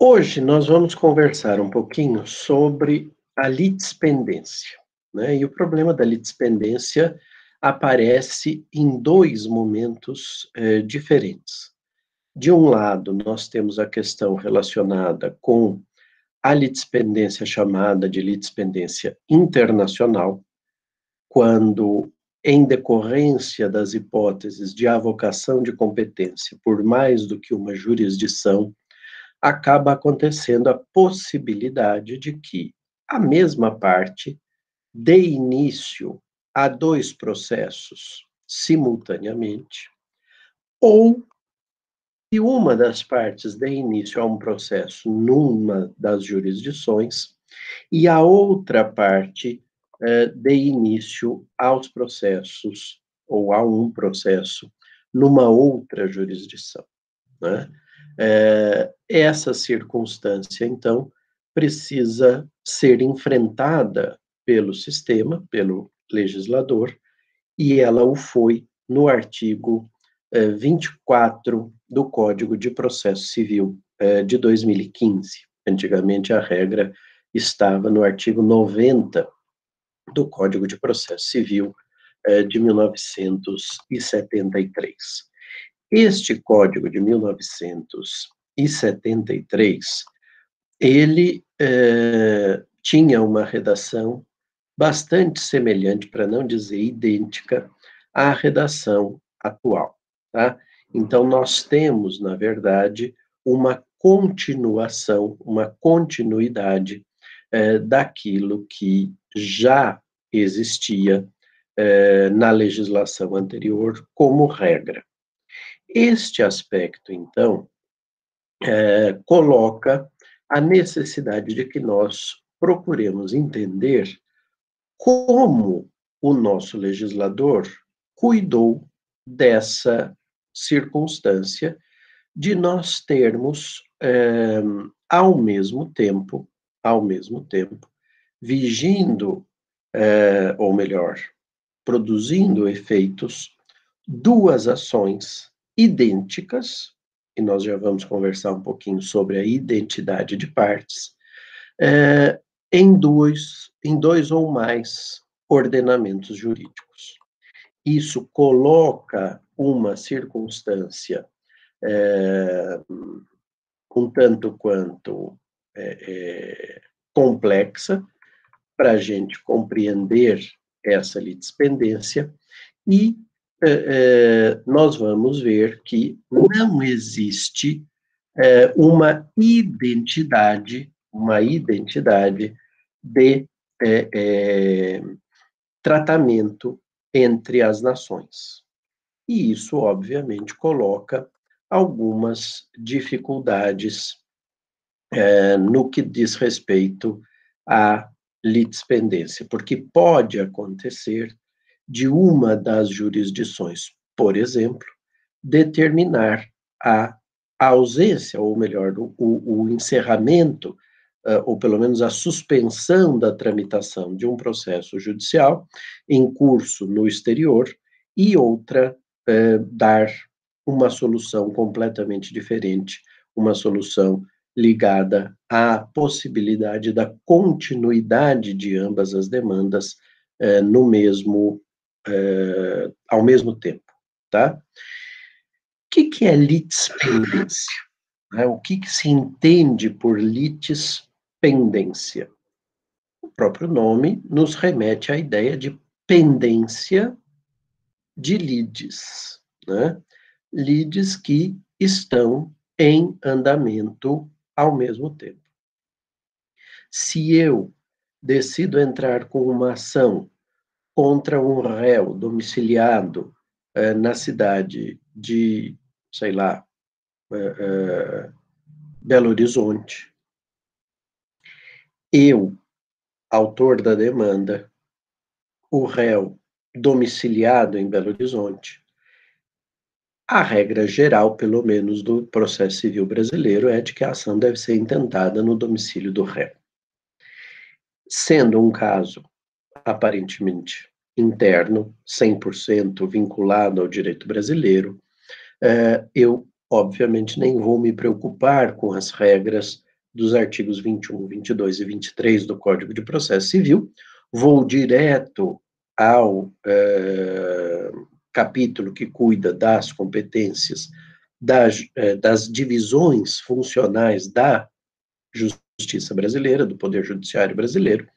Hoje nós vamos conversar um pouquinho sobre a litispendência. Né? E o problema da litispendência aparece em dois momentos eh, diferentes. De um lado, nós temos a questão relacionada com a litispendência chamada de litispendência internacional, quando, em decorrência das hipóteses de avocação de competência por mais do que uma jurisdição, acaba acontecendo a possibilidade de que a mesma parte dê início a dois processos simultaneamente, ou que uma das partes dê início a um processo numa das jurisdições e a outra parte eh, dê início aos processos ou a um processo numa outra jurisdição. Né? É, essa circunstância, então, precisa ser enfrentada pelo sistema, pelo legislador, e ela o foi no artigo é, 24 do Código de Processo Civil é, de 2015. Antigamente a regra estava no artigo 90 do Código de Processo Civil é, de 1973. Este código de 1973, ele é, tinha uma redação bastante semelhante, para não dizer idêntica, à redação atual, tá? Então, nós temos, na verdade, uma continuação, uma continuidade é, daquilo que já existia é, na legislação anterior como regra. Este aspecto, então, é, coloca a necessidade de que nós procuremos entender como o nosso legislador cuidou dessa circunstância de nós termos, é, ao mesmo tempo, ao mesmo tempo, vigindo, é, ou melhor, produzindo efeitos, duas ações idênticas, e nós já vamos conversar um pouquinho sobre a identidade de partes, é, em, dois, em dois ou mais ordenamentos jurídicos. Isso coloca uma circunstância é, um tanto quanto é, é, complexa para a gente compreender essa litispendência e é, nós vamos ver que não existe é, uma identidade, uma identidade de é, tratamento entre as nações. E isso, obviamente, coloca algumas dificuldades no que diz respeito à litispendência, porque pode acontecer de uma das jurisdições, por exemplo, determinar a ausência, ou melhor, o, o encerramento, uh, ou pelo menos a suspensão da tramitação de um processo judicial em curso no exterior, e outra uh, dar uma solução completamente diferente, uma solução ligada à possibilidade da continuidade de ambas as demandas uh, no mesmo uh, ao mesmo tempo, tá? O que, que é litispendência? Né? O que, que se entende por litispendência? O próprio nome nos remete à ideia de pendência de lides, né? Lides que estão em andamento ao mesmo tempo. Se eu decido entrar com uma ação contra um réu domiciliado eh, na cidade de, sei lá, eh, eh, Belo Horizonte. Eu, autor da demanda, o réu domiciliado em Belo Horizonte, a regra geral, pelo menos do processo civil brasileiro, é de que a ação deve ser intentada no domicílio do réu. Sendo um caso aparentemente interno, 100% vinculado ao direito brasileiro, é, eu, obviamente, nem vou me preocupar com as regras dos artigos 21, 22 e 23 do Código de Processo Civil, vou direto ao é, capítulo que cuida das competências das, é, das divisões funcionais da justiça brasileira, do Poder Judiciário brasileiro,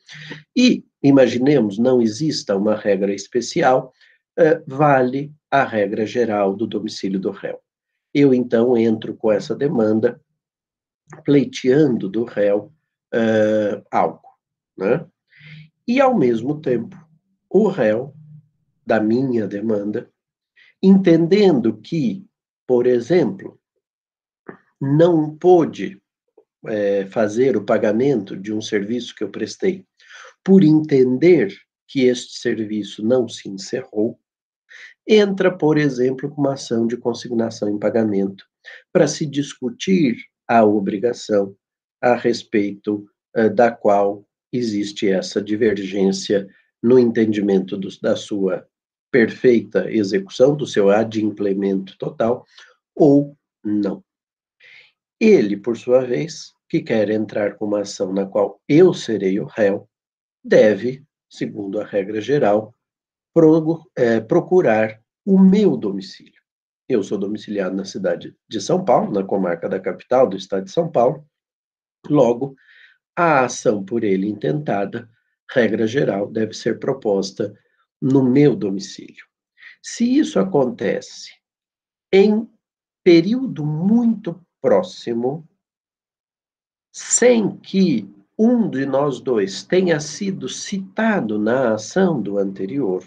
e, imaginemos, não exista uma regra especial, uh, vale a regra geral do domicílio do réu. Eu, então, entro com essa demanda, pleiteando do réu uh, algo, né? E, ao mesmo tempo, o réu, da minha demanda, entendendo que, por exemplo, não pôde é, fazer o pagamento de um serviço que eu prestei, por entender que este serviço não se encerrou, entra, por exemplo, com uma ação de consignação em pagamento para se discutir a obrigação a respeito uh, da qual existe essa divergência no entendimento do, da sua perfeita execução, do seu adimplemento total, ou não. Ele, por sua vez, que quer entrar com uma ação na qual eu serei o réu, deve, segundo a regra geral, pro, é, procurar o meu domicílio. Eu sou domiciliado na cidade de São Paulo, na comarca da capital do estado de São Paulo. Logo, a ação por ele intentada, regra geral, deve ser proposta no meu domicílio. Se isso acontece em período muito próximo, sem que um de nós dois tenha sido citado na ação do anterior,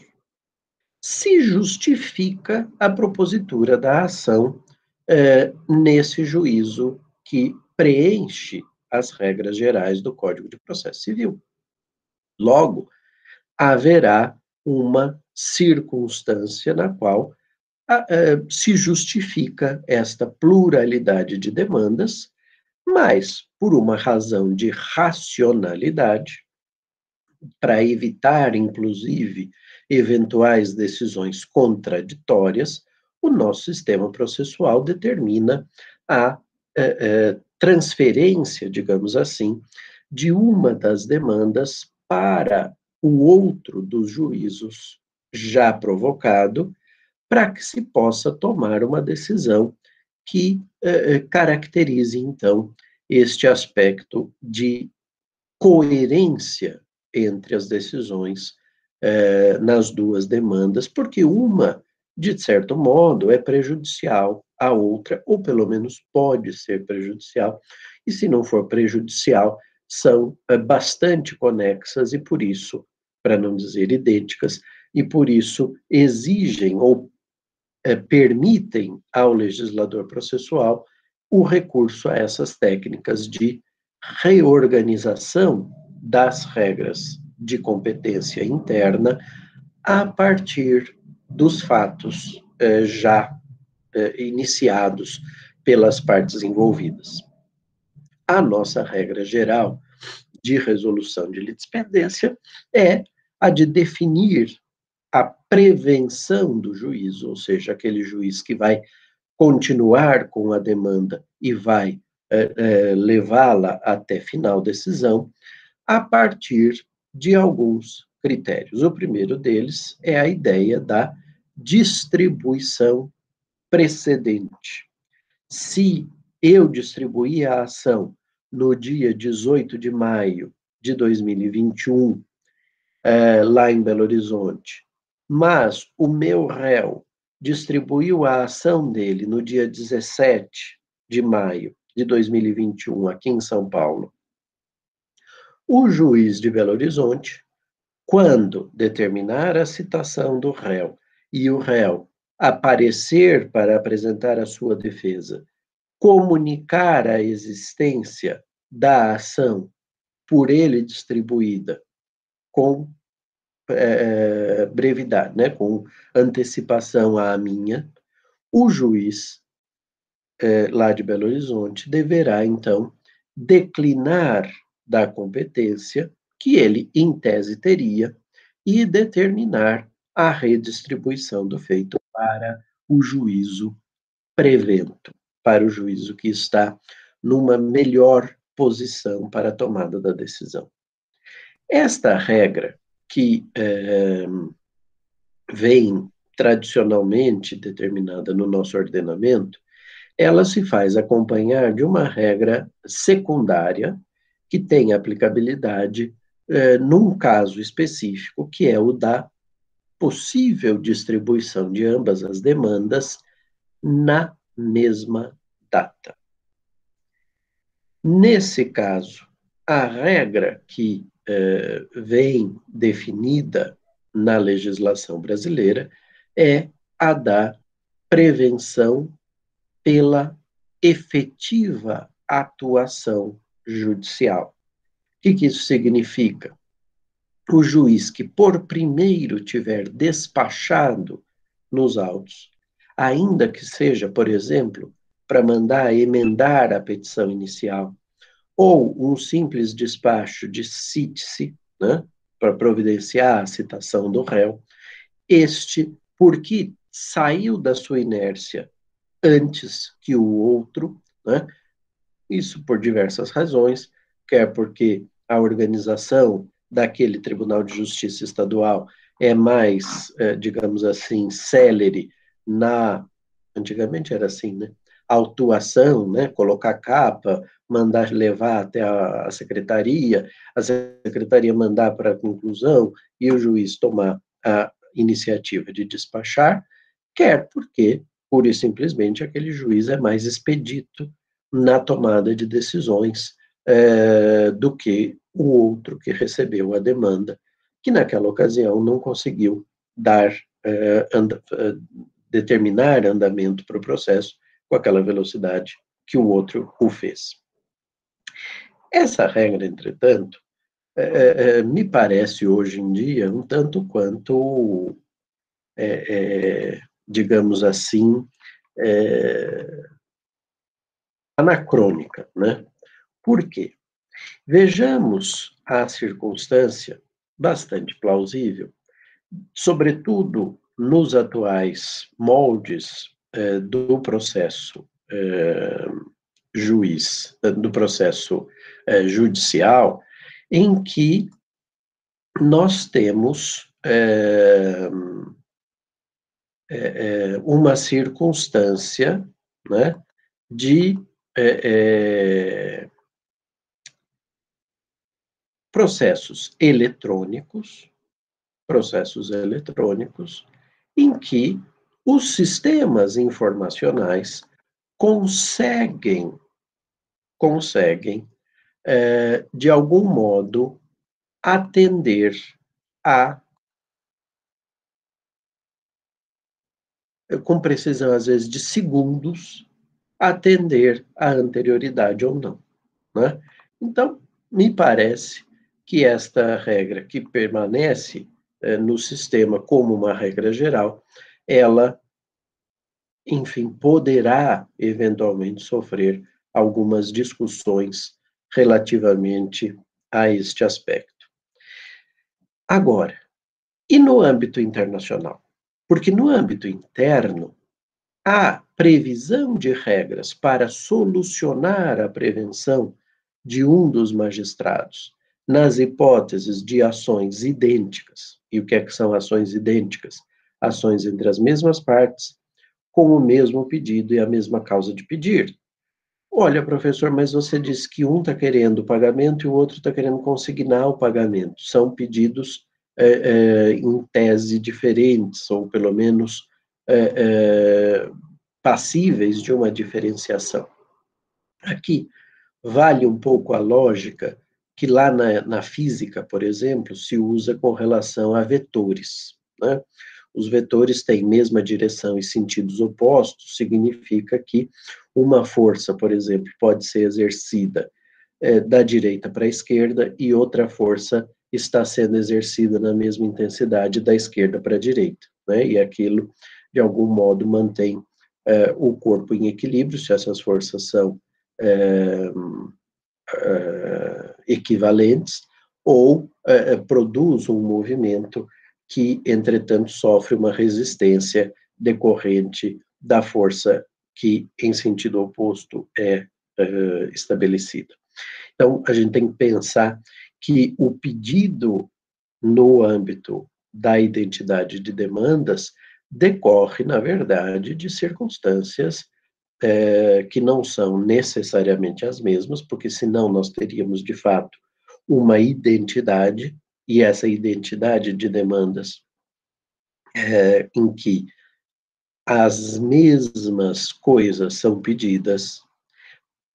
se justifica a propositura da ação eh, nesse juízo que preenche as regras gerais do Código de Processo Civil. Logo, haverá uma circunstância na qual se justifica esta pluralidade de demandas, mas por uma razão de racionalidade, para evitar, inclusive, eventuais decisões contraditórias, o nosso sistema processual determina a é, transferência, digamos assim, de uma das demandas para o outro dos juízos já provocado, para que se possa tomar uma decisão que eh, eh, caracterize, então, este aspecto de coerência entre as decisões eh, nas duas demandas, porque uma, de certo modo, é prejudicial à outra, ou pelo menos pode ser prejudicial, e se não for prejudicial, são eh, bastante conexas e, por isso, para não dizer idênticas, e por isso exigem ou é, permitem ao legislador processual o recurso a essas técnicas de reorganização das regras de competência interna a partir dos fatos eh, já eh, iniciados pelas partes envolvidas. A nossa regra geral de resolução de litispendência é a de definir a prevenção do juízo, ou seja, aquele juiz que vai continuar com a demanda e vai é, é, levá-la até final decisão, a partir de alguns critérios. O primeiro deles é a ideia da distribuição precedente. Se eu distribuir a ação no dia 18 de maio de 2021, é, lá em Belo Horizonte, mas o meu réu distribuiu a ação dele no dia 17 de maio de 2021, aqui em São Paulo. O juiz de Belo Horizonte, quando determinar a citação do réu e o réu aparecer para apresentar a sua defesa, comunicar a existência da ação por ele distribuída com é, brevidade, né, com antecipação à minha, o juiz é, lá de Belo Horizonte deverá, então, declinar da competência que ele, em tese, teria e determinar a redistribuição do feito para o juízo prevento para o juízo que está numa melhor posição para a tomada da decisão. Esta regra, que é, vem tradicionalmente determinada no nosso ordenamento, ela se faz acompanhar de uma regra secundária que tem aplicabilidade é, num caso específico, que é o da possível distribuição de ambas as demandas na mesma data. Nesse caso, a regra que eh, vem definida na legislação brasileira é a da prevenção pela efetiva atuação judicial. O que, que isso significa? O juiz que por primeiro tiver despachado nos autos, ainda que seja, por exemplo, para mandar emendar a petição inicial, ou um simples despacho de cite-se, né, para providenciar a citação do réu, este, porque saiu da sua inércia antes que o outro, né, isso por diversas razões, quer porque a organização daquele Tribunal de Justiça Estadual é mais, é, digamos assim, célere na. Antigamente era assim, né? autuação, né, colocar capa, mandar levar até a, a secretaria, a secretaria mandar para a conclusão e o juiz tomar a iniciativa de despachar, quer porque, pura e simplesmente, aquele juiz é mais expedito na tomada de decisões é, do que o outro que recebeu a demanda, que naquela ocasião não conseguiu dar, é, anda, é, determinar andamento para o processo com aquela velocidade que o outro o fez. Essa regra, entretanto, é, é, é me parece hoje em dia um tanto quanto, é, é digamos assim, é, anacrônica, né? Por quê? Vejamos a circunstância bastante plausível, sobretudo nos atuais moldes é, do processo é, juiz, do processo judicial, em que nós temos uma circunstância né, de processos eletrônicos, processos eletrônicos, em que os sistemas informacionais conseguem, conseguem, é, de algum modo, atender a, com precisão, às vezes, de segundos, atender a anterioridade ou não. Né? Então, me parece que esta regra que permanece no sistema como uma regra geral, ela, enfim, poderá eventualmente sofrer algumas discussões relativamente a este aspecto. Agora, e no âmbito internacional? Porque no âmbito interno, a previsão de regras para solucionar a prevenção de um dos magistrados nas hipóteses de ações idênticas. E o que, é que são ações idênticas? ações entre as mesmas partes, com o mesmo pedido e a mesma causa de pedir. Olha, professor, mas você disse que um está querendo o pagamento e o outro está querendo consignar o pagamento. São pedidos é, é, em tese diferentes, ou pelo menos é, é passíveis de uma diferenciação. Aqui vale um pouco a lógica que lá na, na física, por exemplo, se usa com relação a vetores. Né? os vetores têm mesma direção e sentidos opostos, significa que uma força, por exemplo, pode ser exercida é, da direita para a esquerda e outra força está sendo exercida na mesma intensidade da esquerda para a direita, né? E aquilo, de algum modo, mantém é, o corpo em equilíbrio, se essas forças são é, equivalentes, ou produz um movimento que, entretanto, sofre uma resistência decorrente da força que, em sentido oposto, é uh, estabelecida. Então, a gente tem que pensar que o pedido no âmbito da identidade de demandas decorre, na verdade, de circunstâncias é, que não são necessariamente as mesmas, porque senão nós teríamos, de fato, uma identidade, e essa identidade de demandas é, em que as mesmas coisas são pedidas,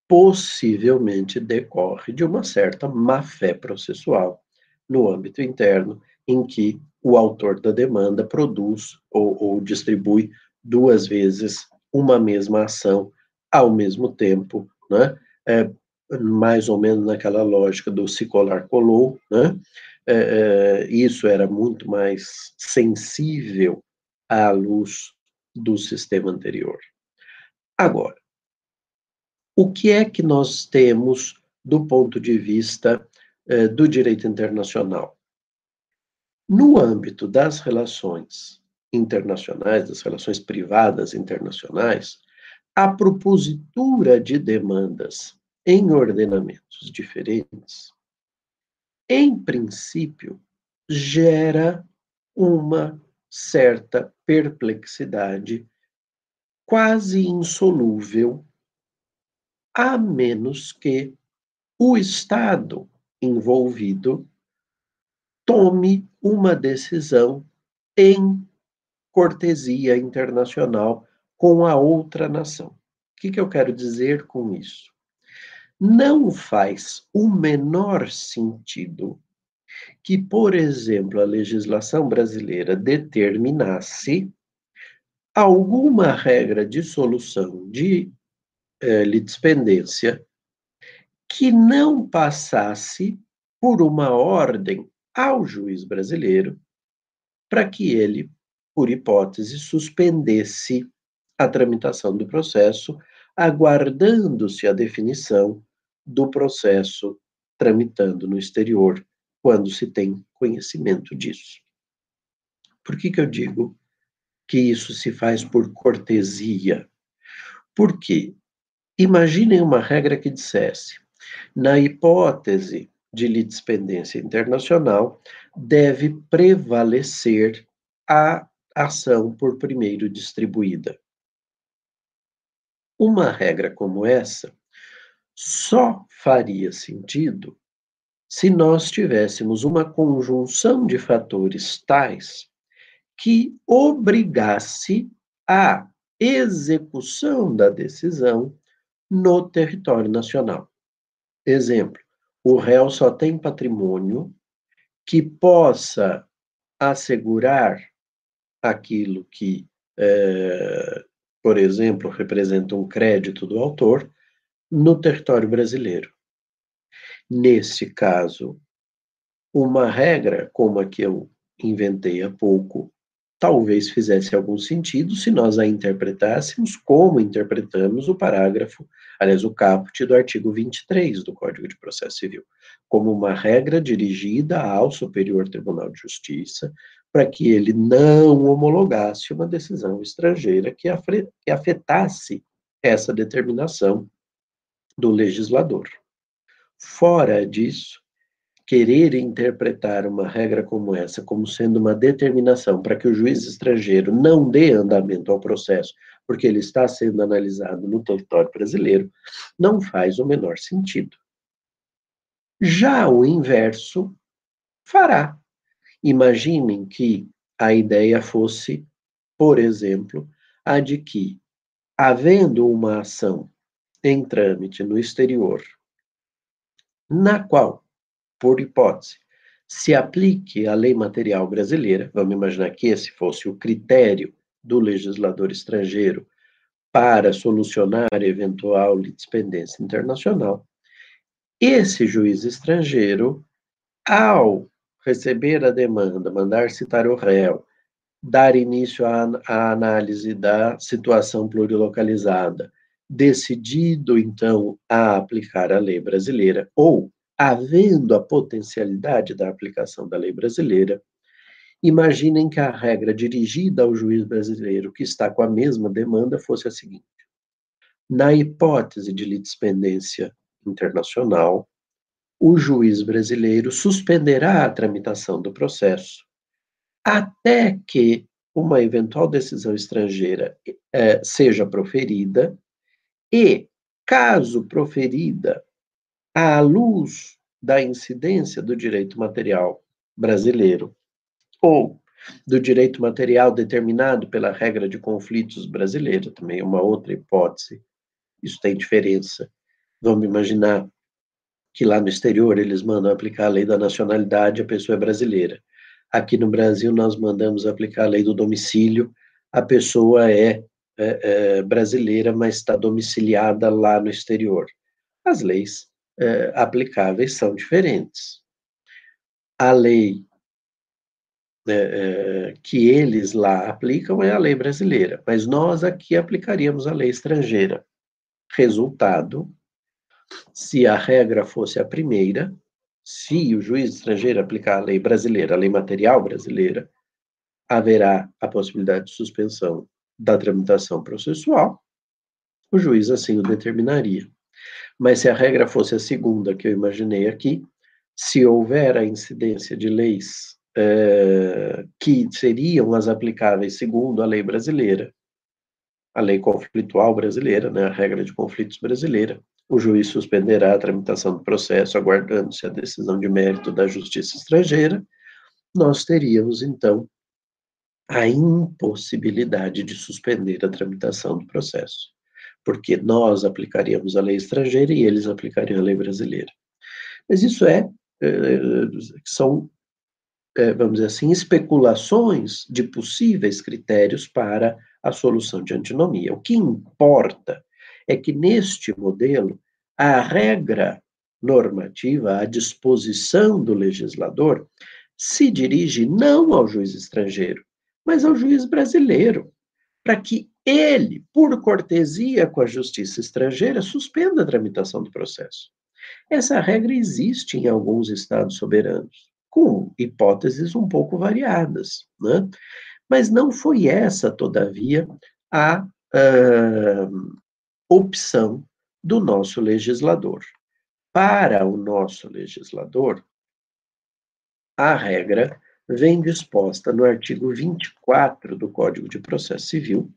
possivelmente decorre de uma certa má-fé processual no âmbito interno, em que o autor da demanda produz ou, ou distribui duas vezes uma mesma ação ao mesmo tempo, né? É, mais ou menos naquela lógica do se colar colou, né? É, é, isso era muito mais sensível à luz do sistema anterior. Agora, o que é que nós temos do ponto de vista é, do direito internacional? No âmbito das relações internacionais, das relações privadas internacionais, a propositura de demandas em ordenamentos diferentes, em princípio, gera uma certa perplexidade quase insolúvel, a menos que o Estado envolvido tome uma decisão em cortesia internacional com a outra nação. O que, que eu quero dizer com isso? Não faz o menor sentido que, por exemplo, a legislação brasileira determinasse alguma regra de solução de eh, litispendência que não passasse por uma ordem ao juiz brasileiro para que ele por hipótese, suspendesse a tramitação do processo, aguardando-se a definição do processo tramitando no exterior, quando se tem conhecimento disso. Por que, que eu digo que isso se faz por cortesia? Porque imaginem uma regra que dissesse, na hipótese de litispendência internacional, deve prevalecer a ação por primeiro distribuída. Uma regra como essa só faria sentido se nós tivéssemos uma conjunção de fatores tais que obrigasse a execução da decisão no território nacional. Exemplo: o réu só tem patrimônio que possa assegurar aquilo que, é, por exemplo, representa um crédito do autor no território brasileiro. Nesse caso, uma regra como a que eu inventei há pouco, talvez fizesse algum sentido se nós a interpretássemos como interpretamos o parágrafo, aliás, o caput do artigo 23 do Código de Processo Civil, como uma regra dirigida ao Superior Tribunal de Justiça, para que ele não homologasse uma decisão estrangeira que afetasse essa determinação do legislador. Fora disso, querer interpretar uma regra como essa como sendo uma determinação para que o juiz estrangeiro não dê andamento ao processo, porque ele está sendo analisado no território brasileiro, não faz o menor sentido. Já o inverso fará, Imaginem que a ideia fosse, por exemplo, a de que, havendo uma ação em trâmite no exterior, na qual, por hipótese, se aplique a lei material brasileira, vamos imaginar que esse fosse o critério do legislador estrangeiro para solucionar eventual litispendência internacional, esse juiz estrangeiro, ao receber a demanda, mandar citar o réu, dar início à, à análise da situação plurilocalizada, decidido então a aplicar a lei brasileira, ou havendo a potencialidade da aplicação da lei brasileira, imaginem que a regra dirigida ao juiz brasileiro que está com a mesma demanda fosse a seguinte: Na hipótese de litispendência internacional, o juiz brasileiro suspenderá a tramitação do processo até que uma eventual decisão estrangeira eh, seja proferida e, caso proferida à luz da incidência do direito material brasileiro ou do direito material determinado pela regra de conflitos brasileira, também é uma outra hipótese, isso tem diferença. Vamos imaginar que lá no exterior eles mandam aplicar a lei da nacionalidade, a pessoa é brasileira. Aqui no Brasil nós mandamos aplicar a lei do domicílio, a pessoa é, é, é brasileira, mas está domiciliada lá no exterior. As leis é, aplicáveis são diferentes. A lei é, é, que eles lá aplicam é a lei brasileira, mas nós aqui aplicaríamos a lei estrangeira. Resultado, se a regra fosse a primeira, se o juiz estrangeiro aplicar a lei brasileira, a lei material brasileira, haverá a possibilidade de suspensão da tramitação processual, o juiz assim o determinaria. Mas se a regra fosse a segunda que eu imaginei aqui, se houver a incidência de leis é, que seriam as aplicáveis segundo a lei brasileira, a lei conflitual brasileira, né, a regra de conflitos brasileira, o juiz suspenderá a tramitação do processo, aguardando-se a decisão de mérito da justiça estrangeira, nós teríamos, então, a impossibilidade de suspender a tramitação do processo, porque nós aplicaríamos a lei estrangeira e eles aplicariam a lei brasileira. Mas isso é, é são é, vamos dizer assim, especulações de possíveis critérios para a solução de antinomia. O que importa é que neste modelo a regra normativa, a disposição do legislador, se dirige não ao juiz estrangeiro, mas ao juiz brasileiro, para que ele, por cortesia com a justiça estrangeira, suspenda a tramitação do processo. Essa regra existe em alguns estados soberanos com hipóteses um pouco variadas, né? Mas não foi essa, todavia, a uh, opção do nosso legislador. Para o nosso legislador, a regra vem disposta no artigo 24 do Código de Processo Civil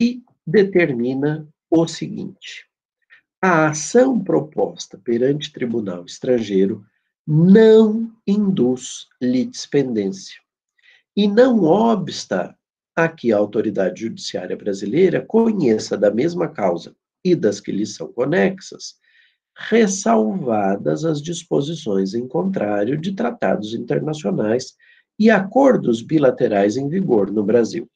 e determina o seguinte: a ação proposta perante tribunal estrangeiro não induz litispendência e não obsta a que a autoridade judiciária brasileira conheça da mesma causa e das que lhe são conexas, ressalvadas as disposições em contrário de tratados internacionais e acordos bilaterais em vigor no Brasil.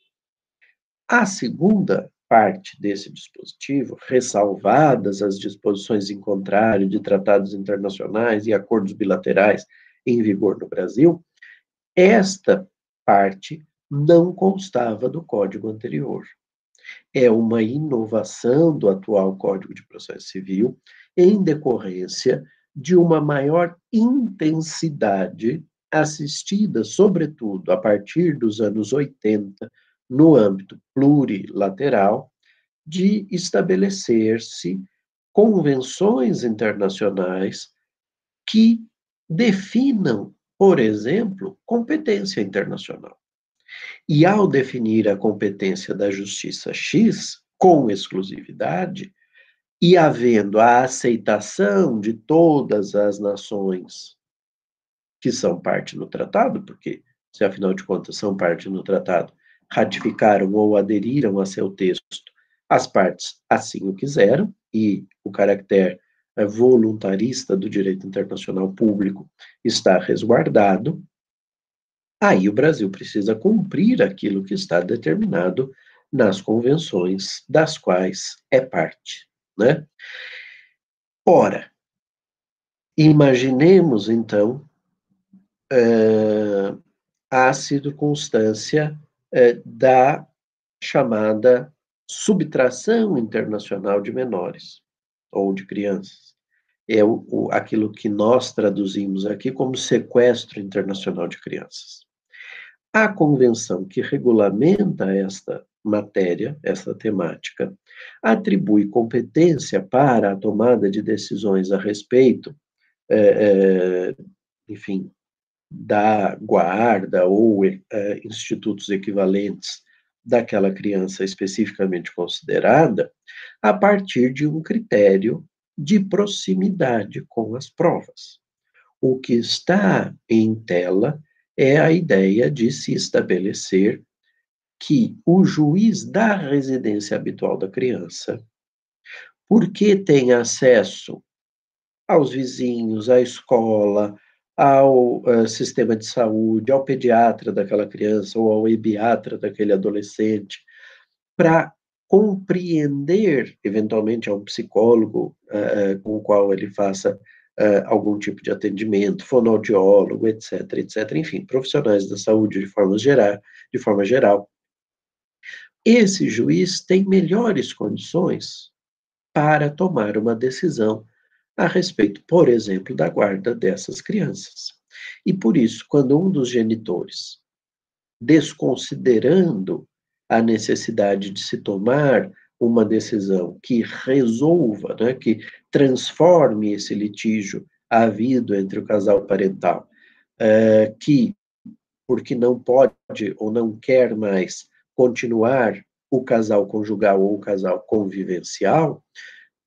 A segunda parte desse dispositivo, ressalvadas as disposições em contrário de tratados internacionais e acordos bilaterais em vigor no Brasil, esta parte não constava do código anterior. É uma inovação do atual Código de Processo Civil em decorrência de uma maior intensidade assistida, sobretudo, a partir dos anos 80, no âmbito plurilateral, de estabelecer-se convenções internacionais que definam, por exemplo, competência internacional. E ao definir a competência da justiça X com exclusividade, e havendo a aceitação de todas as nações que são parte no tratado, porque se afinal de contas são parte no tratado, ratificaram ou aderiram a seu texto, as partes assim o quiseram, e o caractere eh, voluntarista do direito internacional público está resguardado, aí o Brasil precisa cumprir aquilo que está determinado nas convenções das quais é parte, né? Ora, imaginemos então uh, a circunstância é, da chamada subtração internacional de menores ou de crianças. É o, o, aquilo que nós traduzimos aqui como sequestro internacional de crianças. A convenção que regulamenta esta matéria, essa temática, atribui competência para a tomada de decisões a respeito, é, é, enfim, da guarda ou é, institutos equivalentes daquela criança especificamente considerada, a partir de um critério de proximidade com as provas. O que está em tela é a ideia de se estabelecer que o juiz da residência habitual da criança, porque tem acesso aos vizinhos, à escola, ao uh, sistema de saúde, ao pediatra daquela criança ou ao ebiatra daquele adolescente, para compreender, eventualmente, a um psicólogo uh, com o qual ele faça uh, algum tipo de atendimento, fonoaudiólogo, etc., etc., enfim, profissionais da saúde de forma geral, de forma geral. Esse juiz tem melhores condições para tomar uma decisão a respeito, por exemplo, da guarda dessas crianças. E por isso, quando um dos genitores, desconsiderando a necessidade de se tomar uma decisão que resolva, né, que transforme esse litígio havido entre o casal parental, é, que, porque não pode ou não quer mais continuar o casal conjugal ou o casal convivencial,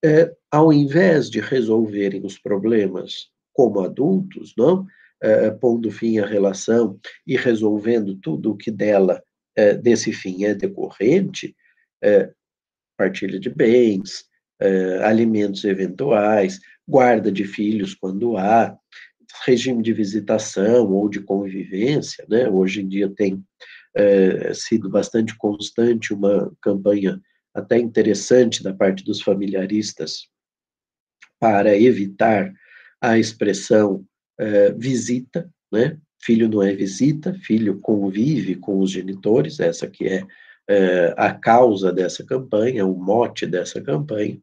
é, ao invés de resolverem os problemas como adultos, não, é, pondo fim à relação e resolvendo tudo o que dela, desse fim, é decorrente, partilha de bens, eh, alimentos eventuais, guarda de filhos quando há, regime de visitação ou de convivência, né? Hoje em dia tem eh, sido bastante constante uma campanha até interessante da parte dos familiaristas para evitar a expressão eh, visita, né? Filho não é visita, filho convive com os genitores, essa que é é, a causa dessa campanha, o mote dessa campanha,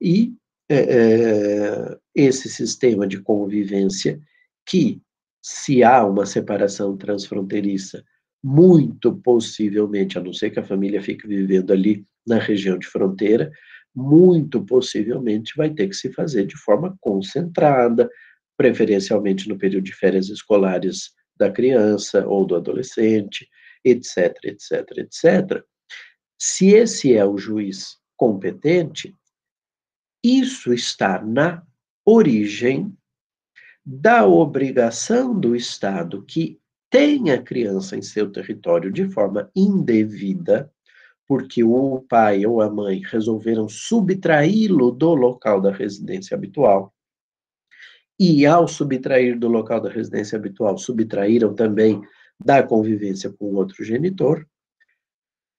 e é, é, esse sistema de convivência que, se há uma separação transfronteiriça, muito possivelmente, a não ser que a família fique vivendo ali na região de fronteira, muito possivelmente vai ter que se fazer de forma concentrada, preferencialmente no período de férias escolares da criança ou do adolescente, etc, etc, etc. Se esse é o juiz competente, isso está na origem da obrigação do Estado que tem a criança em seu território de forma indevida, porque o pai ou a mãe resolveram subtraí-lo do local da residência habitual. E ao subtrair do local da residência habitual, subtraíram também da convivência com outro genitor,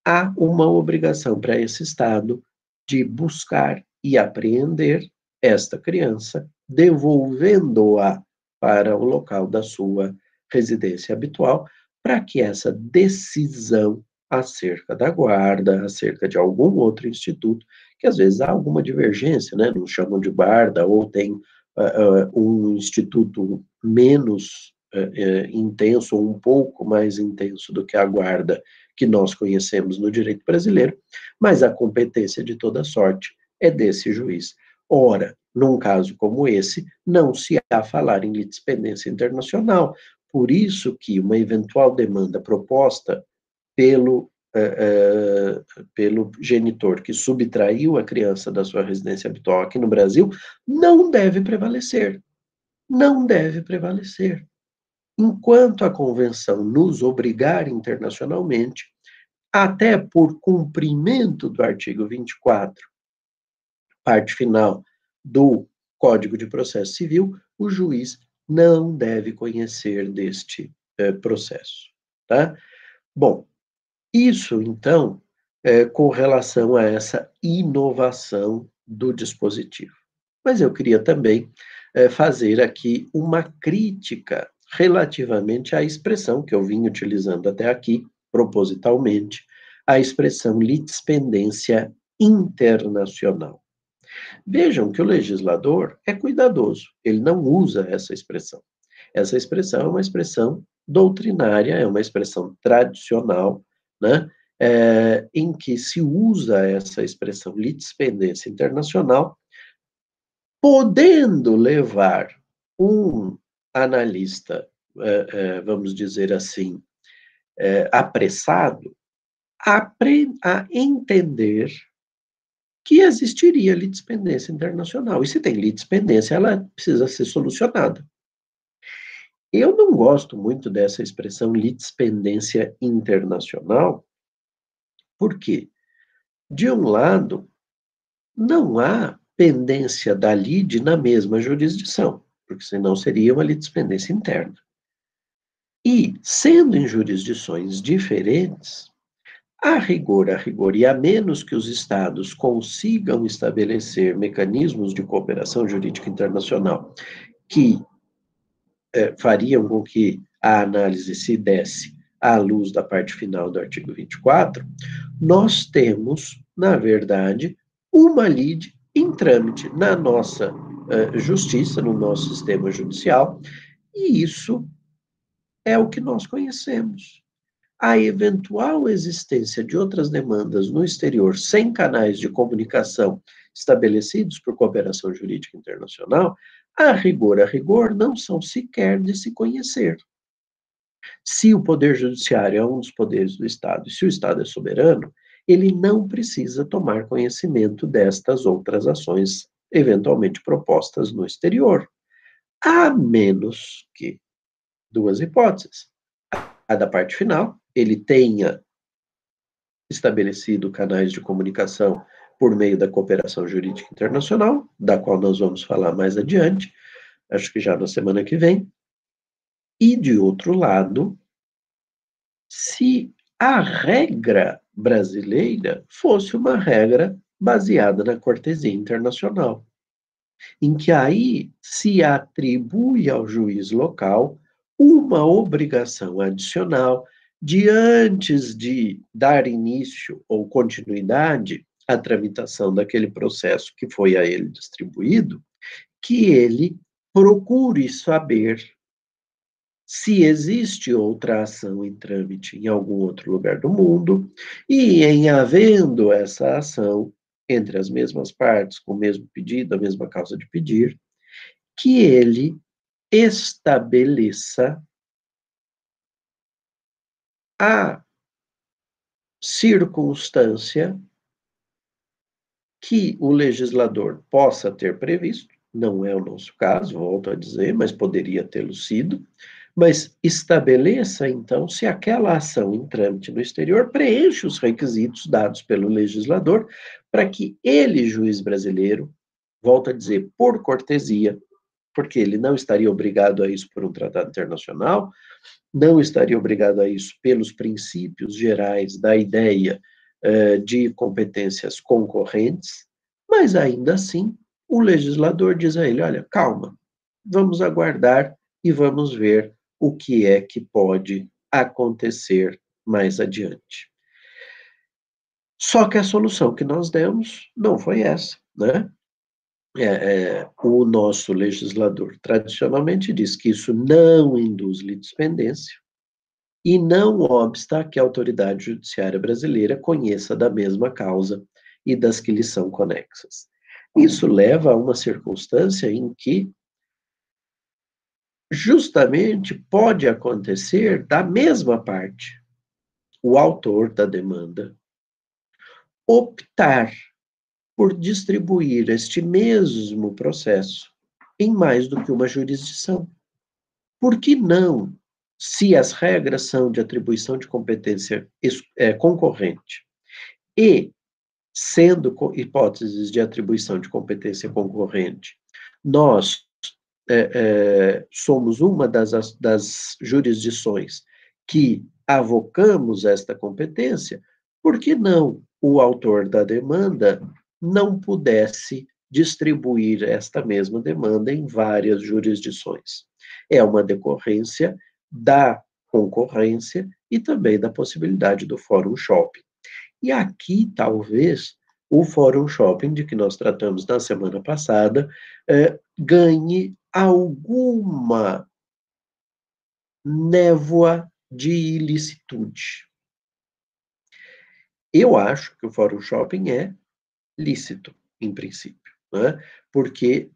há uma obrigação para esse Estado de buscar e apreender esta criança, devolvendo-a para o local da sua residência habitual, para que essa decisão acerca da guarda, acerca de algum outro instituto, que às vezes há alguma divergência, né? Não chamam de guarda, ou tem uh, uh, um instituto menos é, intenso ou um pouco mais intenso do que a guarda que nós conhecemos no direito brasileiro, mas a competência de toda sorte é desse juiz. Ora, num caso como esse, não se há falar em litispendência internacional, por isso que uma eventual demanda proposta pelo, é, pelo genitor que subtraiu a criança da sua residência habitual aqui no Brasil não deve prevalecer. Não deve prevalecer enquanto a convenção nos obrigar internacionalmente, até por cumprimento do artigo 24, parte final do Código de Processo Civil, o juiz não deve conhecer deste eh, processo, tá? Bom, isso então é, com relação a essa inovação do dispositivo. Mas eu queria também é, fazer aqui uma crítica relativamente à expressão que eu vim utilizando até aqui, propositalmente, a expressão litispendência internacional. Vejam que o legislador é cuidadoso, ele não usa essa expressão. Essa expressão é uma expressão doutrinária, é uma expressão tradicional, né, é, em que se usa essa expressão litispendência internacional, podendo levar um analista, é, é, vamos dizer assim, é, apressado, a, a entender que existiria litispendência internacional. E se tem litispendência, ela precisa ser solucionada. Eu não gosto muito dessa expressão litispendência internacional, porque, de um lado, não há pendência da lide na mesma jurisdição, porque senão seria uma litispendência interna. E, sendo em jurisdições diferentes, a rigor, a rigor, e a menos que os Estados consigam estabelecer mecanismos de cooperação jurídica internacional que é, fariam com que a análise se desse à luz da parte final do artigo 24, nós temos, na verdade, uma lide em trâmite na nossa uh, justiça, no nosso sistema judicial, e isso é o que nós conhecemos a eventual existência de outras demandas no exterior sem canais de comunicação estabelecidos por cooperação jurídica internacional, a rigor, a rigor, não são sequer de se conhecer. Se o Poder Judiciário é um dos poderes do Estado, e se o Estado é soberano, ele não precisa tomar conhecimento destas outras ações eventualmente propostas no exterior, a menos que duas hipóteses. A da parte final, ele tenha estabelecido canais de comunicação por meio da cooperação jurídica internacional, da qual nós vamos falar mais adiante, acho que já na semana que vem. E, de outro lado, se a regra brasileira fosse uma regra baseada na cortesia internacional, em que aí se atribui ao juiz local uma obrigação adicional de antes de dar início ou continuidade à tramitação daquele processo que foi a ele distribuído, que ele procure saber se existe outra ação em trâmite em algum outro lugar do mundo, e em havendo essa ação entre as mesmas partes, com o mesmo pedido, a mesma causa de pedir, que ele estabeleça a circunstância que o legislador possa ter previsto, não é o nosso caso, volto a dizer, mas poderia tê-lo sido, mas estabeleça então se aquela ação em trâmite no exterior preenche os requisitos dados pelo legislador para que ele, juiz brasileiro, volto a dizer, por cortesia, porque ele não estaria obrigado a isso por um tratado internacional, não estaria obrigado a isso pelos princípios gerais da ideia uh, de competências concorrentes, mas ainda assim o legislador diz a ele: olha, calma, vamos aguardar e vamos ver o que é que pode acontecer mais adiante. Só que a solução que nós demos não foi essa, né? É, é, o nosso legislador tradicionalmente diz que isso não induz litispendência e não obsta que a autoridade judiciária brasileira conheça da mesma causa e das que lhe são conexas. Isso leva a uma circunstância em que justamente pode acontecer da mesma parte o autor da demanda optar por distribuir este mesmo processo em mais do que uma jurisdição. Por que não, se as regras são de atribuição de competência é, concorrente e, sendo hipóteses de atribuição de competência concorrente, nós é, é, somos uma das, das jurisdições que avocamos esta competência, por que não o autor da demanda não pudesse distribuir esta mesma demanda em várias jurisdições. É uma decorrência da concorrência e também da possibilidade do Fórum Shopping. E aqui, talvez, o Fórum Shopping, de que nós tratamos na semana passada, eh, ganhe alguma névoa de ilicitude. Eu acho que o fórum shopping é lícito, em princípio, né? porque,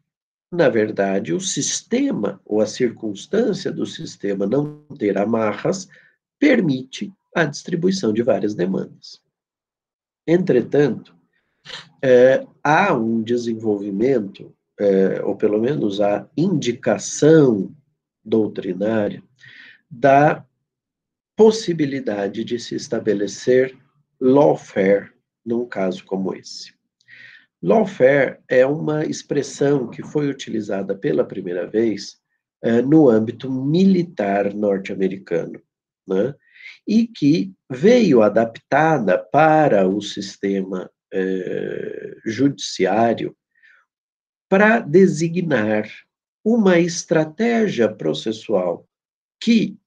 na verdade, o sistema ou a circunstância do sistema não ter amarras permite a distribuição de várias demandas. Entretanto, é, há um desenvolvimento, é, ou pelo menos a indicação doutrinária, da possibilidade de se estabelecer lawfare num caso como esse. Lawfare é uma expressão que foi utilizada pela primeira vez é, no âmbito militar norte-americano, né? e que veio adaptada para o sistema é, judiciário para designar uma estratégia processual que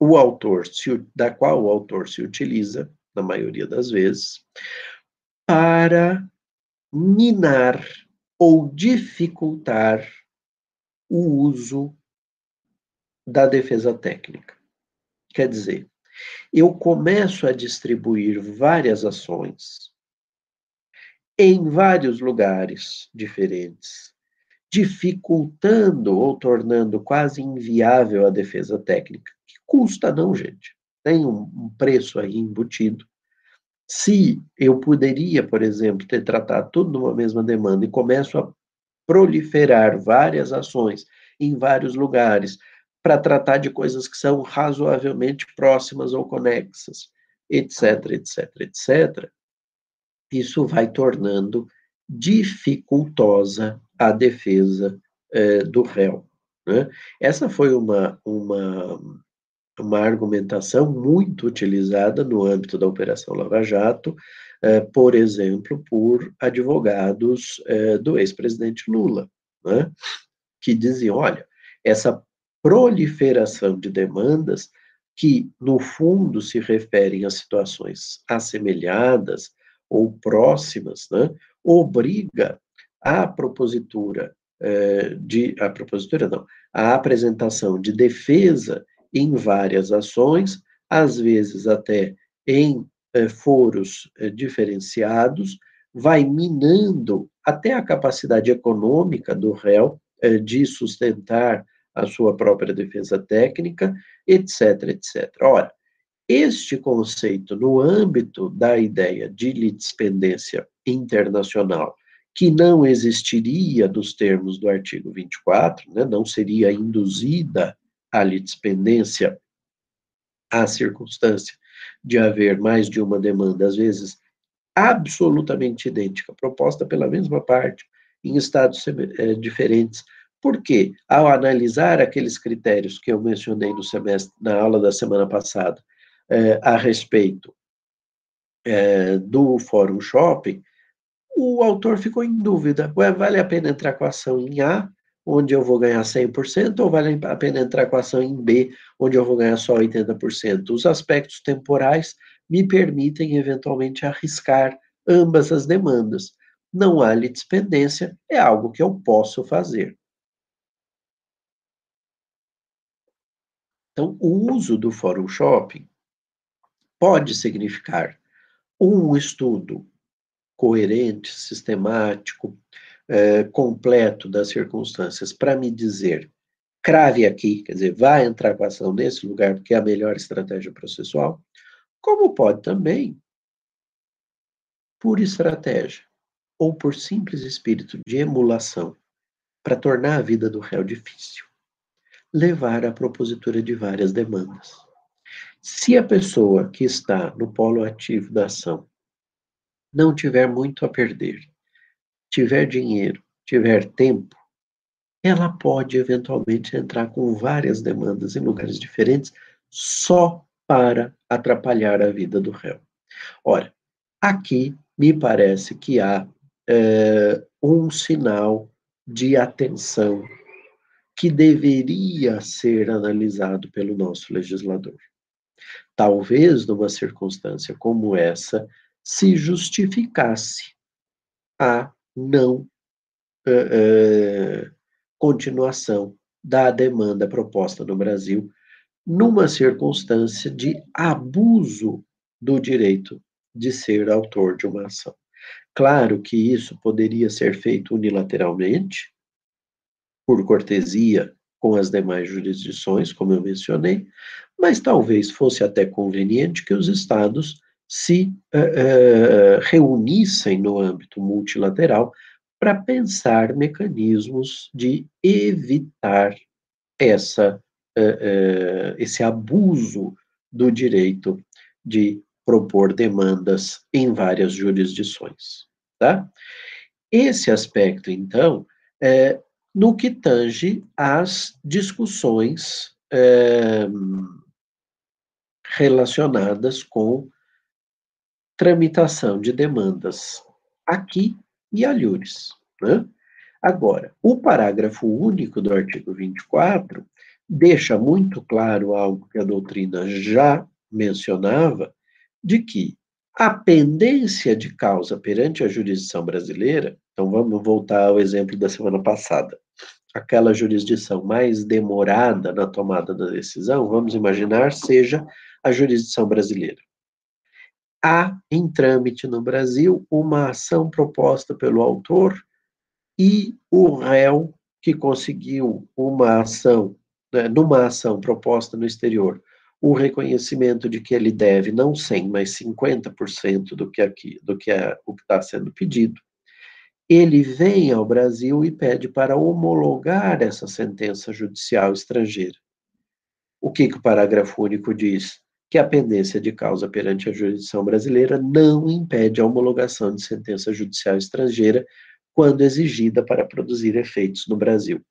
o autor se, da qual o autor se utiliza, na maioria das vezes, para minar ou dificultar o uso da defesa técnica. Quer dizer, eu começo a distribuir várias ações em vários lugares diferentes, dificultando ou tornando quase inviável a defesa técnica, que custa não, gente. Tem um, preço aí embutido. Se eu poderia, por exemplo, ter tratado tudo numa mesma demanda e começo a proliferar várias ações em vários lugares, para tratar de coisas que são razoavelmente próximas ou conexas, etc, etc, etc, isso vai tornando dificultosa a defesa eh, do réu. Né? Essa foi uma, uma, uma argumentação muito utilizada no âmbito da Operação Lava Jato, eh, por exemplo, por advogados eh, do ex-presidente Lula, né? que diziam: olha, essa proliferação de demandas que, no fundo, se referem a situações assemelhadas ou próximas, né, obriga a propositura eh, de a propositura não, a apresentação de defesa em várias ações, às vezes até em eh, foros eh, diferenciados, vai minando até a capacidade econômica do réu de sustentar a sua própria defesa técnica, etc, etc. Ora, este conceito, no âmbito da ideia de litispendência internacional, que não existiria nos termos do artigo 24, né, não seria induzida a litispendência à circunstância de haver mais de uma demanda, às vezes absolutamente idêntica, proposta pela mesma parte, em estados é, diferentes, porque, ao analisar aqueles critérios que eu mencionei no semestre, na aula da semana passada, é, a respeito é, do Fórum Shopping, o autor ficou em dúvida. Vale a pena entrar com a ação em A, onde eu vou ganhar 100%, ou vale a pena entrar com a ação em B, onde eu vou ganhar só 80%? Os aspectos temporais me permitem, eventualmente, arriscar ambas as demandas. Não há litispendência, é algo que eu posso fazer. Então, o uso do Fórum Shopping pode significar um estudo coerente, sistemático, é, completo das circunstâncias para me dizer, crave aqui, quer dizer, vai entrar com ação nesse lugar porque é a melhor estratégia processual, como pode também, por estratégia ou por simples espírito de emulação, para tornar a vida do réu difícil levar à propositura de várias demandas. Se a pessoa que está no polo ativo da ação não tiver muito a perder, tiver dinheiro, tiver tempo, ela pode eventualmente entrar com várias demandas em lugares diferentes só para atrapalhar a vida do réu. Ora, aqui me parece que há é, um sinal de atenção que deveria ser analisado pelo nosso legislador. Talvez, numa circunstância como essa, se justificasse a não uh, uh, continuação da demanda proposta no Brasil, numa circunstância de abuso do direito de ser autor de uma ação. Claro que isso poderia ser feito unilateralmente, por cortesia com as demais jurisdições, como eu mencionei, mas talvez fosse até conveniente que os estados se uh, uh, reunissem no âmbito multilateral para pensar mecanismos de evitar essa, uh, esse abuso do direito de propor demandas em várias jurisdições, tá? Esse aspecto, então, é, no que tange às discussões é, relacionadas com tramitação de demandas aqui e alhures. Né? Agora, o parágrafo único do artigo 24 deixa muito claro algo que a doutrina já mencionava, de que a pendência de causa perante a jurisdição brasileira, então vamos voltar ao exemplo da semana passada, aquela jurisdição mais demorada na tomada da decisão, vamos imaginar, seja a jurisdição brasileira. Há em trâmite no Brasil uma ação proposta pelo autor e o réu que conseguiu uma ação, né, numa ação proposta no exterior, o reconhecimento de que ele deve não 100, mas 50% do que aqui, do que é o que está sendo pedido. Ele vem ao Brasil e pede para homologar essa sentença judicial estrangeira. O que, que o parágrafo único diz? Que a pendência de causa perante a jurisdição brasileira não impede a homologação de sentença judicial estrangeira quando exigida para produzir efeitos no Brasil.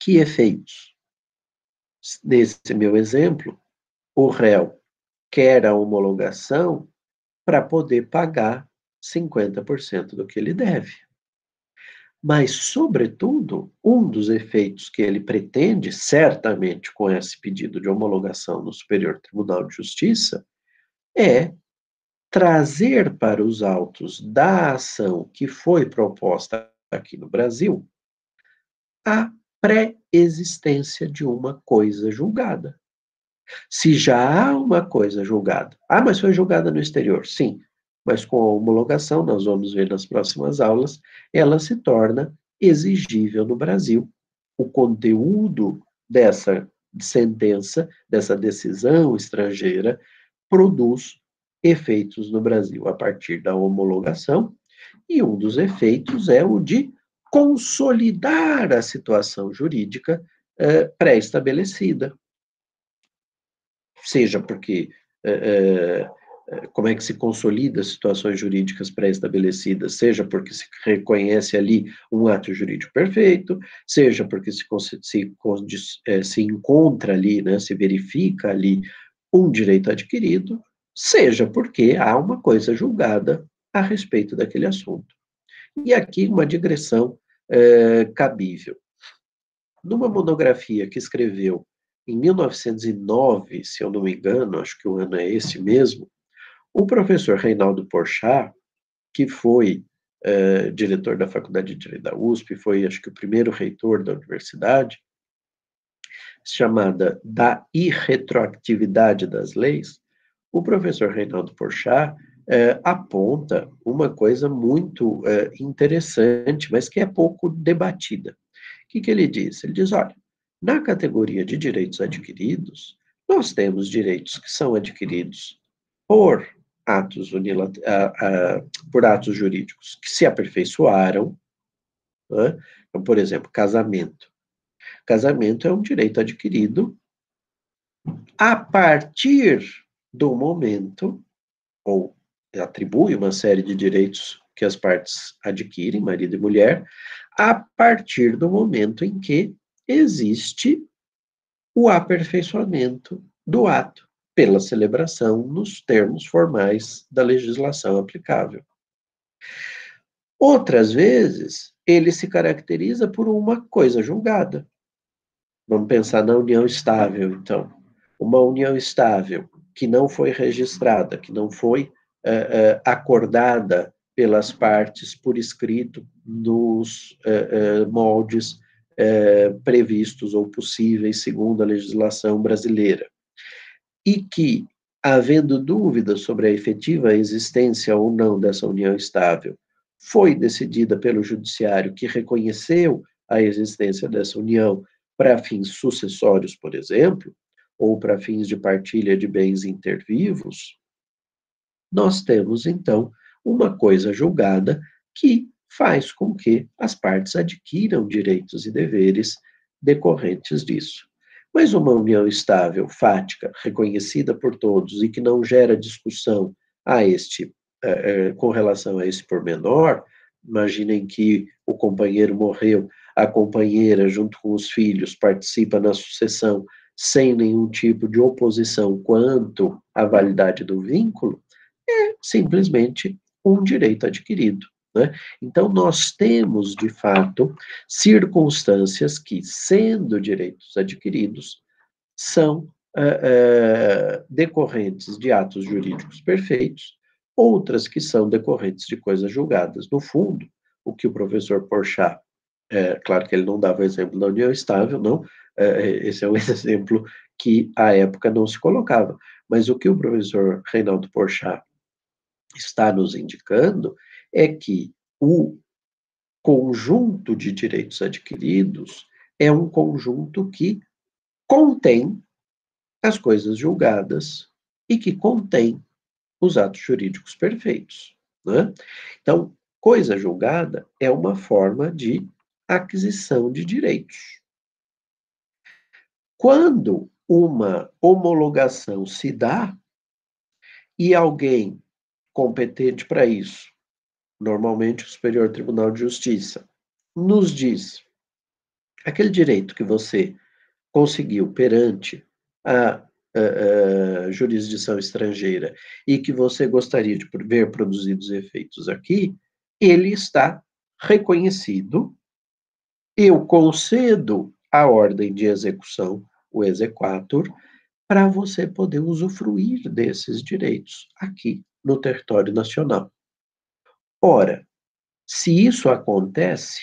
Que efeitos? nesse meu exemplo, o réu quer a homologação para poder pagar 50% do que ele deve. Mas, sobretudo, um dos efeitos que ele pretende, certamente com esse pedido de homologação no Superior Tribunal de Justiça, é trazer para os autos da ação que foi proposta aqui no Brasil a pré-existência de uma coisa julgada. Se já há uma coisa julgada, ah, mas foi julgada no exterior, sim, mas com a homologação, nós vamos ver nas próximas aulas, ela se torna exigível no Brasil. O conteúdo dessa sentença, dessa decisão estrangeira, produz efeitos no Brasil a partir da homologação, e um dos efeitos é o de consolidar a situação jurídica eh, pré-estabelecida. Seja porque eh, eh, como é que se consolida situações jurídicas pré-estabelecidas, seja porque se reconhece ali um ato jurídico perfeito, seja porque se, se, se encontra ali, né, se verifica ali um direito adquirido, seja porque há uma coisa julgada a respeito daquele assunto. E aqui uma digressão é, cabível. Numa monografia que escreveu em 1909, se eu não me engano, acho que o ano é esse mesmo, o professor Reinaldo Porchat, que foi é, diretor da Faculdade de Direito da USP, foi, acho que, o primeiro reitor da universidade, chamada Da Irretroatividade das Leis, o professor Reinaldo Porchat é, aponta uma coisa muito é, interessante, mas que é pouco debatida. O que, que ele diz? Ele diz: olha, na categoria de direitos adquiridos, nós temos direitos que são adquiridos por atos, por atos jurídicos que se aperfeiçoaram. Né? Então, por exemplo, casamento. Casamento é um direito adquirido a partir do momento, ou atribui uma série de direitos que as partes adquirem, marido e mulher, a partir do momento em que existe o aperfeiçoamento do ato pela celebração nos termos formais da legislação aplicável. Outras vezes, ele se caracteriza por uma coisa julgada. Vamos pensar na união estável, então. Uma união estável que não foi registrada, que não foi uh, acordada pelas partes por escrito nos uh, moldes previstos ou possíveis segundo a legislação brasileira. E que havendo dúvidas sobre a efetiva existência ou não dessa união estável, foi decidida pelo judiciário que reconheceu a existência dessa união para fins sucessórios, por exemplo, ou para fins de partilha de bens intervivos, nós temos então uma coisa julgada que faz com que as partes adquiram direitos e deveres decorrentes disso. Mas uma união estável, fática, reconhecida por todos e que não gera discussão a este, eh, eh, com relação a esse pormenor, imaginem que o companheiro morreu, a companheira, junto com os filhos, participa na sucessão sem nenhum tipo de oposição quanto à validade do vínculo, é simplesmente um direito adquirido. Né? Então, nós temos, de fato, circunstâncias que, sendo direitos adquiridos, são uh, uh, decorrentes de atos jurídicos perfeitos, outras que são decorrentes de coisas julgadas. No fundo, o que o professor Porchat, é, claro que ele não dava o exemplo da união estável, não, esse é um exemplo que à época não se colocava, mas o que o professor Reinaldo Porchat está nos indicando é que o conjunto de direitos adquiridos é um conjunto que contém as coisas julgadas e que contém os atos jurídicos perfeitos. Né? Então, coisa julgada é uma forma de aquisição de direitos. Quando uma homologação se dá e alguém competente para isso normalmente o Superior Tribunal de Justiça, nos diz aquele direito que você conseguiu perante a, a, a, jurisdição estrangeira e que você gostaria de ver produzidos efeitos aqui, ele está reconhecido. Eu concedo a ordem de execução, o exequatur, para você poder usufruir desses direitos aqui no território nacional. Ora, se isso acontece,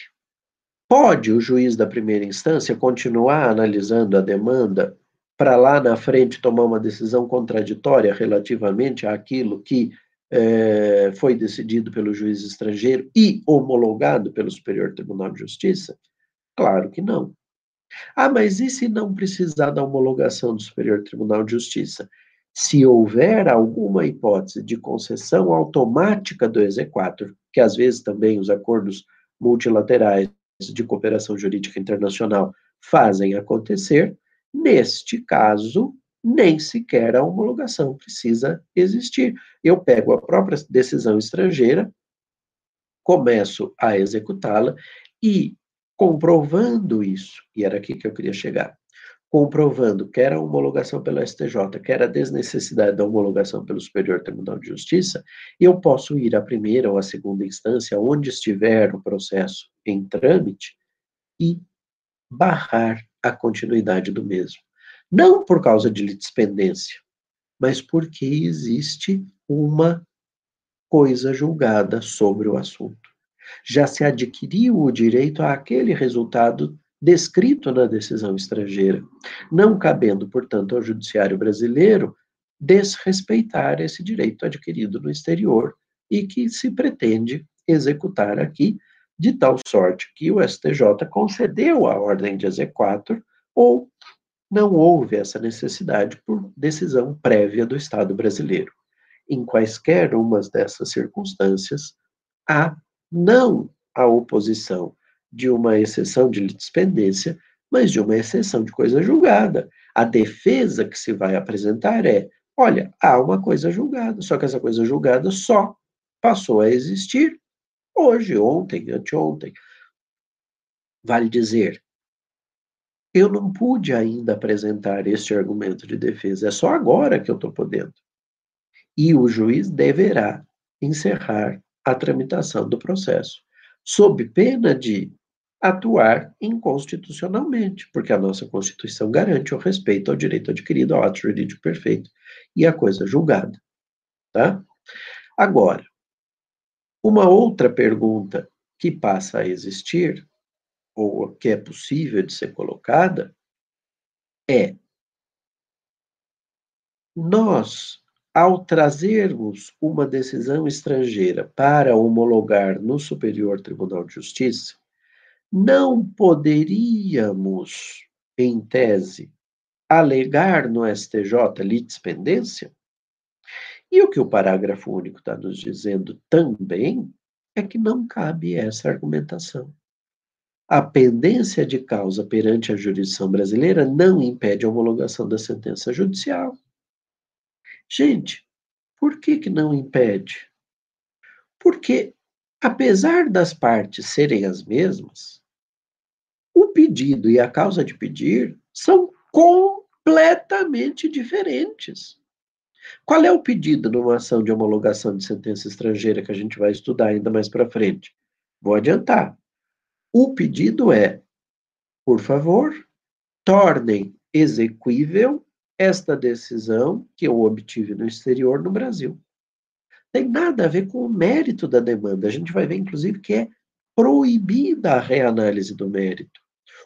pode o juiz da primeira instância continuar analisando a demanda para lá na frente tomar uma decisão contraditória relativamente àquilo que é, foi decidido pelo juiz estrangeiro e homologado pelo Superior Tribunal de Justiça? Claro que não. Ah, mas e se não precisar da homologação do Superior Tribunal de Justiça? Se houver alguma hipótese de concessão automática do exequatur, que às vezes também os acordos multilaterais de cooperação jurídica internacional fazem acontecer, neste caso, nem sequer a homologação precisa existir. Eu pego a própria decisão estrangeira, começo a executá-la e, comprovando isso, e era aqui que eu queria chegar, comprovando quer a homologação pelo STJ, quer a desnecessidade da homologação pelo Superior Tribunal de Justiça, eu posso ir à primeira ou à segunda instância, onde estiver o processo em trâmite, e barrar a continuidade do mesmo. Não por causa de litispendência, mas porque existe uma coisa julgada sobre o assunto. Já se adquiriu o direito àquele resultado descrito na decisão estrangeira, não cabendo, portanto, ao judiciário brasileiro desrespeitar esse direito adquirido no exterior e que se pretende executar aqui, de tal sorte que o STJ concedeu a ordem de exequatur ou não houve essa necessidade por decisão prévia do Estado brasileiro. Em quaisquer umas dessas circunstâncias, há não a oposição de uma exceção de litispendência, mas de uma exceção de coisa julgada. A defesa que se vai apresentar é: olha, há uma coisa julgada, só que essa coisa julgada só passou a existir hoje, ontem, anteontem. Vale dizer, eu não pude ainda apresentar este argumento de defesa, é só agora que eu estou podendo. E o juiz deverá encerrar a tramitação do processo, sob pena de atuar inconstitucionalmente, porque a nossa Constituição garante o respeito ao direito adquirido, ao ato jurídico perfeito e à coisa julgada. Tá? Agora, uma outra pergunta que passa a existir, ou que é possível de ser colocada, é: nós ao trazermos uma decisão estrangeira para homologar no Superior Tribunal de Justiça, não poderíamos, em tese, alegar no STJ litispendência? E o que o parágrafo único está nos dizendo também é que não cabe essa argumentação. A pendência de causa perante a jurisdição brasileira não impede a homologação da sentença judicial. Gente, por que, que não impede? Porque, apesar das partes serem as mesmas, o pedido e a causa de pedir são completamente diferentes. Qual é o pedido numa ação de homologação de sentença estrangeira que a gente vai estudar ainda mais para frente? Vou adiantar. O pedido é, por favor, tornem exequível esta decisão que eu obtive no exterior no Brasil. Tem nada a ver com o mérito da demanda. A gente vai ver, inclusive, que é proibida a reanálise do mérito.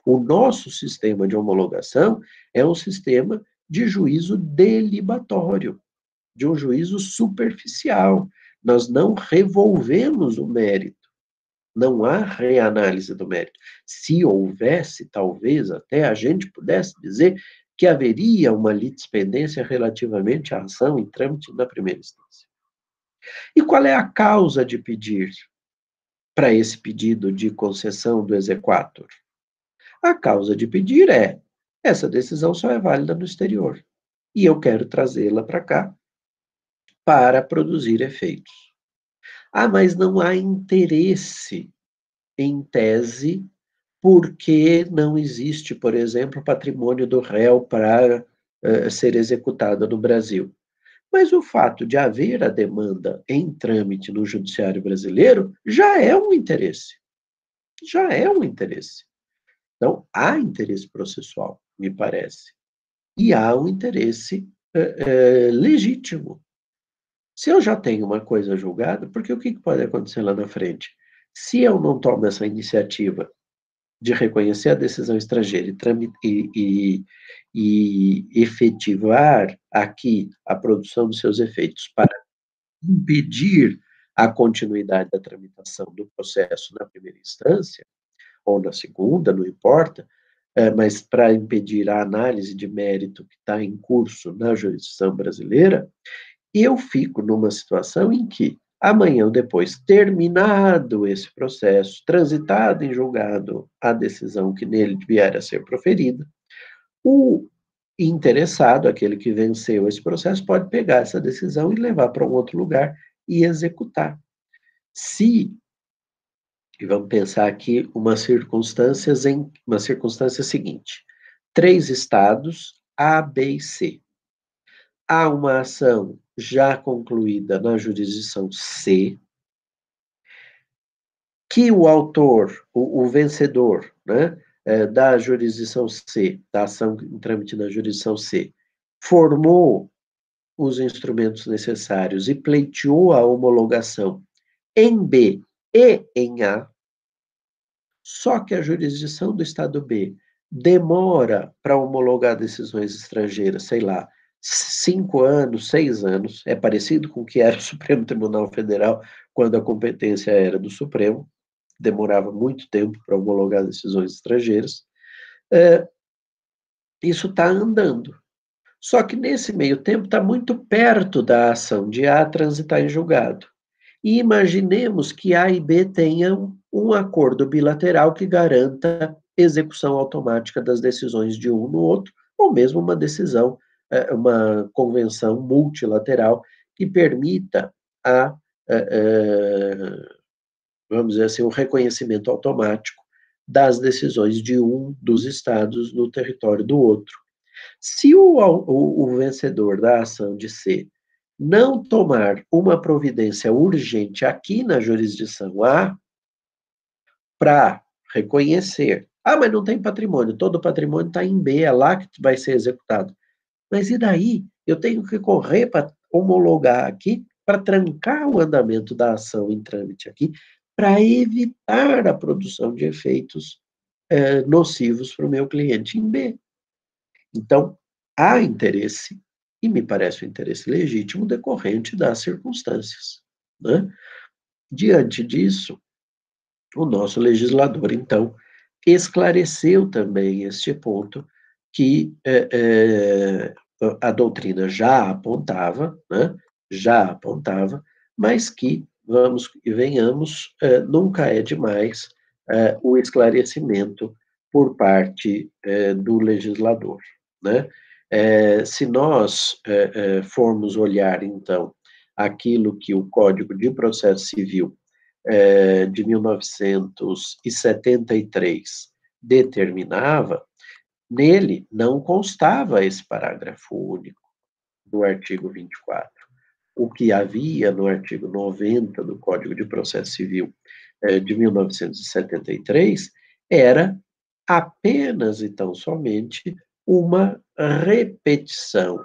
O nosso sistema de homologação é um sistema de juízo delibatório, de um juízo superficial. Nós não revolvemos o mérito. Não há reanálise do mérito. Se houvesse, talvez até a gente pudesse dizer que haveria uma litispendência relativamente à ação em trâmite na primeira instância. E qual é a causa de pedir para esse pedido de concessão do exequatur? A causa de pedir é: essa decisão só é válida no exterior e eu quero trazê-la para cá para produzir efeitos. Ah, mas não há interesse em tese porque não existe, por exemplo, patrimônio do réu para uh, ser executado no Brasil. Mas o fato de haver a demanda em trâmite no judiciário brasileiro já é um interesse. Já é um interesse. Então, há interesse processual, me parece. E há um interesse uh, uh, legítimo. Se eu já tenho uma coisa julgada, porque o que pode acontecer lá na frente? Se eu não tomo essa iniciativa de reconhecer a decisão estrangeira e, e, e, efetivar aqui a produção dos seus efeitos para impedir a continuidade da tramitação do processo na primeira instância, ou na segunda, não importa, é, mas para impedir a análise de mérito que está em curso na jurisdição brasileira, eu fico numa situação em que Amanhã ou depois, terminado esse processo, transitado em julgado a decisão que nele vier a ser proferida, o interessado, aquele que venceu esse processo, pode pegar essa decisão e levar para um outro lugar e executar. Se, e vamos pensar aqui umas circunstâncias em uma circunstância seguinte: três estados, A, B e C. Há uma ação já concluída na jurisdição C, que o autor, o, o vencedor, né, é, da jurisdição C, da ação em trâmite na jurisdição C, formou os instrumentos necessários e pleiteou a homologação em B e em A, só que a jurisdição do Estado B demora para homologar decisões estrangeiras, sei lá, cinco anos, seis anos, é parecido com o que era o Supremo Tribunal Federal quando a competência era do Supremo, demorava muito tempo para homologar decisões estrangeiras. É, isso está andando. Só que nesse meio tempo está muito perto da ação de A transitar em julgado. E imaginemos que A e B tenham um acordo bilateral que garanta execução automática das decisões de um no outro, ou mesmo uma decisão uma convenção multilateral que permita a, vamos dizer assim, o reconhecimento automático das decisões de um dos estados no território do outro. Se o, o, o vencedor da ação de C não tomar uma providência urgente aqui na jurisdição A, para reconhecer. Ah, mas não tem patrimônio, todo patrimônio está em B, é lá que vai ser executado. Mas e daí? Eu tenho que correr para homologar aqui, para trancar o andamento da ação em trâmite aqui, para evitar a produção de efeitos é, nocivos para o meu cliente em B. Então, há interesse e me parece um interesse legítimo decorrente das circunstâncias. Né? Diante disso, o nosso legislador, então, esclareceu também este ponto que é, é, a doutrina já apontava, né, já apontava, mas que, vamos e venhamos, é, nunca é demais é, o esclarecimento por parte é, do legislador. Né? Se nós formos olhar, então, aquilo que o Código de Processo Civil de 1973 determinava, nele não constava esse parágrafo único do artigo 24. O que havia no artigo 90 do Código de Processo Civil de 1973 era apenas e tão somente uma repetição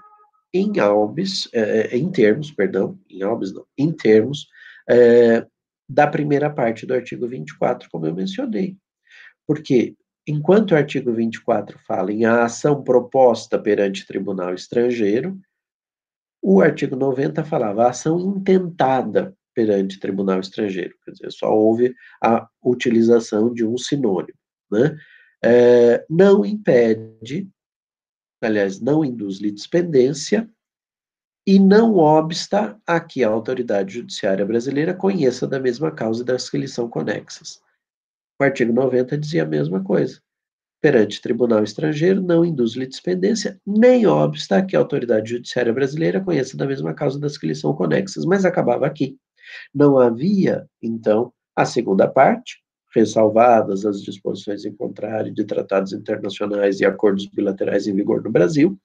em albis, eh, em termos, perdão, em albis não, em termos eh, da primeira parte do artigo 24, como eu mencionei. Porque, enquanto o artigo 24 fala em a ação proposta perante tribunal estrangeiro, o artigo 90 falava a ação intentada perante tribunal estrangeiro, quer dizer, só houve a utilização de um sinônimo, né? É, não impede aliás, não induz litispendência e não obsta a que a autoridade judiciária brasileira conheça da mesma causa das que lhe são conexas. O artigo 90 dizia a mesma coisa. Perante tribunal estrangeiro, não induz litispendência, nem obsta que a autoridade judiciária brasileira conheça da mesma causa das que lhe são conexas, mas acabava aqui. Não havia, então, a segunda parte, ressalvadas as disposições em contrário de tratados internacionais e acordos bilaterais em vigor no Brasil,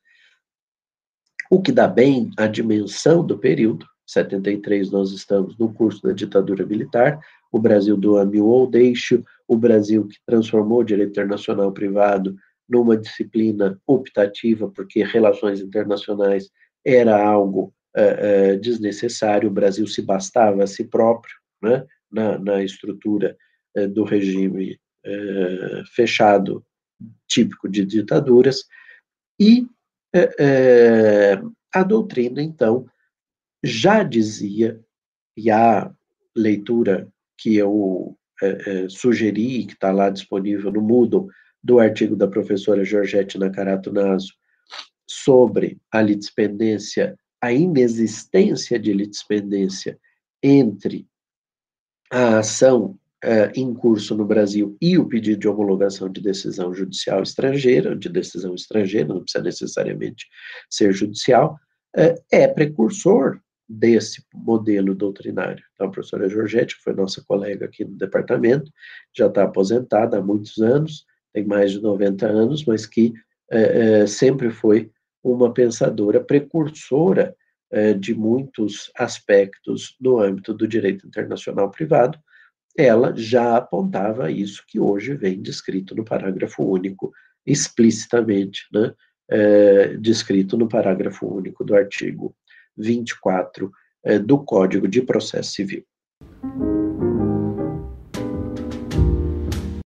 o que dá bem a dimensão do período. 73 nós estamos no curso da ditadura militar, o Brasil do ame ou deixe, o Brasil que transformou o direito internacional privado numa disciplina optativa, porque relações internacionais era algo uh, uh, desnecessário, o Brasil se bastava a si próprio, né, na, na estrutura eh, do regime fechado, típico de ditaduras, e a doutrina, então, já dizia, e a leitura que eu sugeri, que está lá disponível no Moodle, do artigo da professora Georgette Nakarato Naso, sobre a litispendência, a inexistência de litispendência entre a ação uh, em curso no Brasil e o pedido de homologação de decisão judicial estrangeira, de decisão estrangeira, não precisa necessariamente ser judicial, uh, é precursor desse modelo doutrinário. Então, a professora Georgette, que foi nossa colega aqui no departamento, já está aposentada há muitos anos, tem mais de 90 anos, mas que uh, sempre foi uma pensadora precursora de muitos aspectos no âmbito do direito internacional privado, ela já apontava isso que hoje vem descrito no parágrafo único, explicitamente, né, é, descrito no parágrafo único do artigo 24 é, do Código de Processo Civil.